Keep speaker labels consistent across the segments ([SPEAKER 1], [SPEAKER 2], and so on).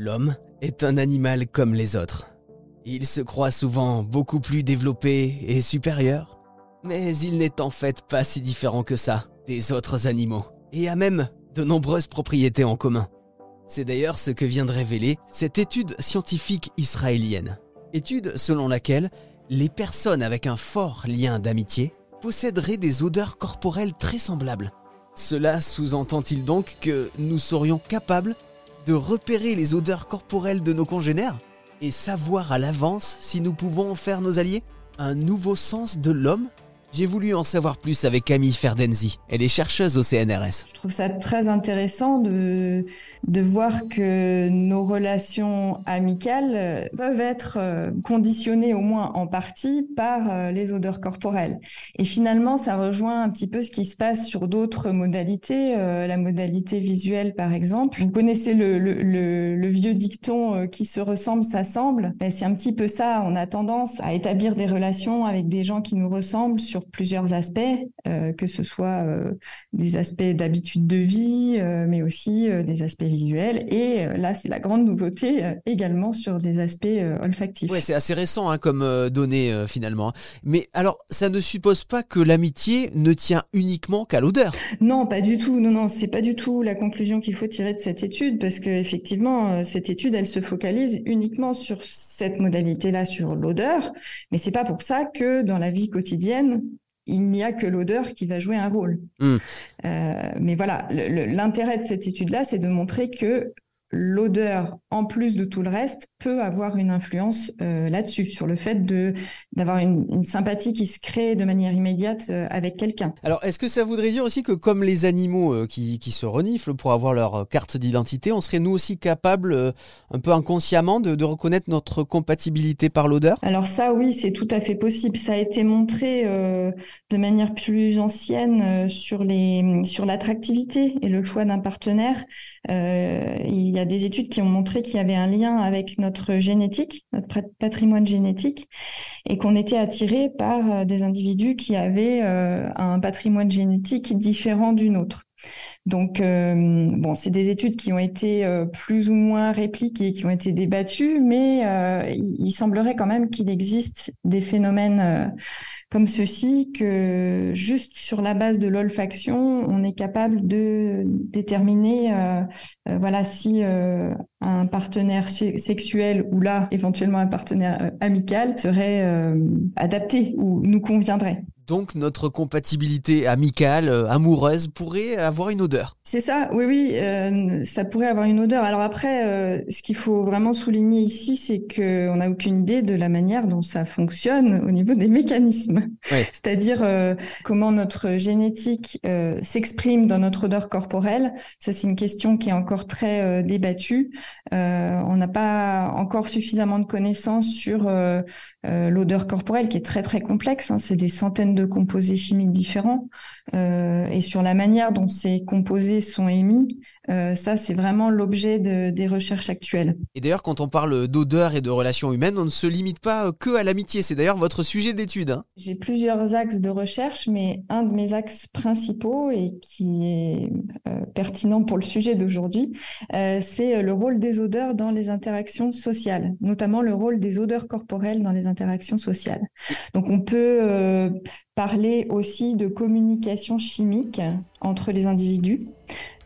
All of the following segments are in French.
[SPEAKER 1] L'homme est un animal comme les autres. Il se croit souvent beaucoup plus développé et supérieur, mais il n'est en fait pas si différent que ça des autres animaux, et a même de nombreuses propriétés en commun. C'est d'ailleurs ce que vient de révéler cette étude scientifique israélienne. Étude selon laquelle les personnes avec un fort lien d'amitié posséderaient des odeurs corporelles très semblables. Cela sous-entend-il donc que nous serions capables de repérer les odeurs corporelles de nos congénères et savoir à l'avance si nous pouvons en faire nos alliés Un nouveau sens de l'homme j'ai voulu en savoir plus avec Camille Ferdenzi. Elle est chercheuse au CNRS.
[SPEAKER 2] Je trouve ça très intéressant de, de voir que nos relations amicales peuvent être euh, conditionnées au moins en partie par euh, les odeurs corporelles. Et finalement, ça rejoint un petit peu ce qui se passe sur d'autres modalités, euh, la modalité visuelle par exemple. Vous connaissez le, le, le, vieux dicton qui se ressemble s'assemble. Ben, c'est un petit peu ça. On a tendance à établir des relations avec des gens qui nous ressemblent sur plusieurs aspects, euh, que ce soit euh, des aspects d'habitude de vie, euh, mais aussi des aspects visuels. Et là, c'est la grande nouveauté également sur des aspects olfactifs.
[SPEAKER 1] Ouais, c'est assez récent hein, comme données finalement. Mais alors, ça ne suppose pas que l'amitié ne tient uniquement qu'à l'odeur.
[SPEAKER 2] Non, pas du tout. Non, non, c'est pas du tout la conclusion qu'il faut tirer de cette étude, parce qu'effectivement, cette étude, elle se focalise uniquement sur cette modalité-là, sur l'odeur. Mais c'est pas pour ça que dans la vie quotidienne, il n'y a que l'odeur qui va jouer un rôle. Hmm. Euh, mais voilà, l'intérêt de cette étude-là, c'est de montrer que l'odeur, en plus de tout le reste, peut avoir une influence euh, là-dessus, sur le fait de d'avoir une, sympathie qui se crée de manière immédiate euh, avec quelqu'un.
[SPEAKER 1] Alors, est-ce que ça voudrait dire aussi que comme les animaux euh, qui, qui, se reniflent pour avoir leur carte d'identité, on serait nous aussi capables, un peu inconsciemment, de, de, reconnaître notre compatibilité par l'odeur?
[SPEAKER 2] Alors ça, oui, c'est tout à fait possible. Ça a été montré de manière plus ancienne sur les sur l'attractivité et le choix d'un partenaire. il y a des études qui ont montré qu'il y avait un lien avec notre génétique, notre patrimoine génétique, et qu'on était attiré par euh, des individus qui avaient euh, un patrimoine génétique différent d'une autre. Donc, euh, bon, c'est des études qui ont été plus ou moins répliquées, qui ont été débattues, mais il, semblerait quand même qu'il existe des phénomènes comme ceci que juste sur la base de l'olfaction, on est capable de déterminer, euh, euh, voilà, si euh, un partenaire sexuel ou là éventuellement un partenaire amical serait adapté ou nous conviendrait.
[SPEAKER 1] Donc notre compatibilité amicale, euh, amoureuse pourrait avoir une odeur.
[SPEAKER 2] C'est ça, oui, oui, euh, ça pourrait avoir une odeur. Alors après, euh, ce qu'il faut vraiment souligner ici, c'est qu'on n'a aucune idée de la manière dont ça fonctionne au niveau des mécanismes. C'est-à-dire comment notre génétique s'exprime dans notre odeur corporelle. Ça, c'est une question qui est encore très débattue. on n'a pas encore suffisamment de connaissances sur l'odeur corporelle qui est très très complexe. Hein. C'est des centaines de composés chimiques différents euh, et sur la manière dont ces composés sont émis, euh, ça c'est vraiment l'objet des recherches actuelles.
[SPEAKER 1] Et d'ailleurs, quand on parle d'odeur et de relations humaines, on ne se limite pas que à l'amitié. C'est d'ailleurs votre sujet d'étude. Hein.
[SPEAKER 2] J'ai plusieurs axes de recherche, mais un de mes axes principaux et qui est euh, pertinent pour le sujet d'aujourd'hui, c'est le rôle des odeurs dans les interactions sociales, notamment le rôle des odeurs corporelles dans les interactions sociales. Donc on peut parler aussi de communication chimique entre les individus.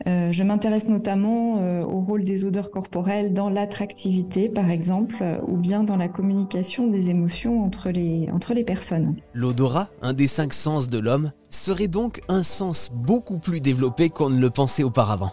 [SPEAKER 2] Euh, je m'intéresse notamment euh, au rôle des odeurs corporelles dans l'attractivité, par exemple, euh, ou bien dans la communication des émotions entre les, entre les personnes.
[SPEAKER 1] L'odorat, un des cinq sens de l'homme, serait donc un sens beaucoup plus développé qu'on ne le pensait auparavant.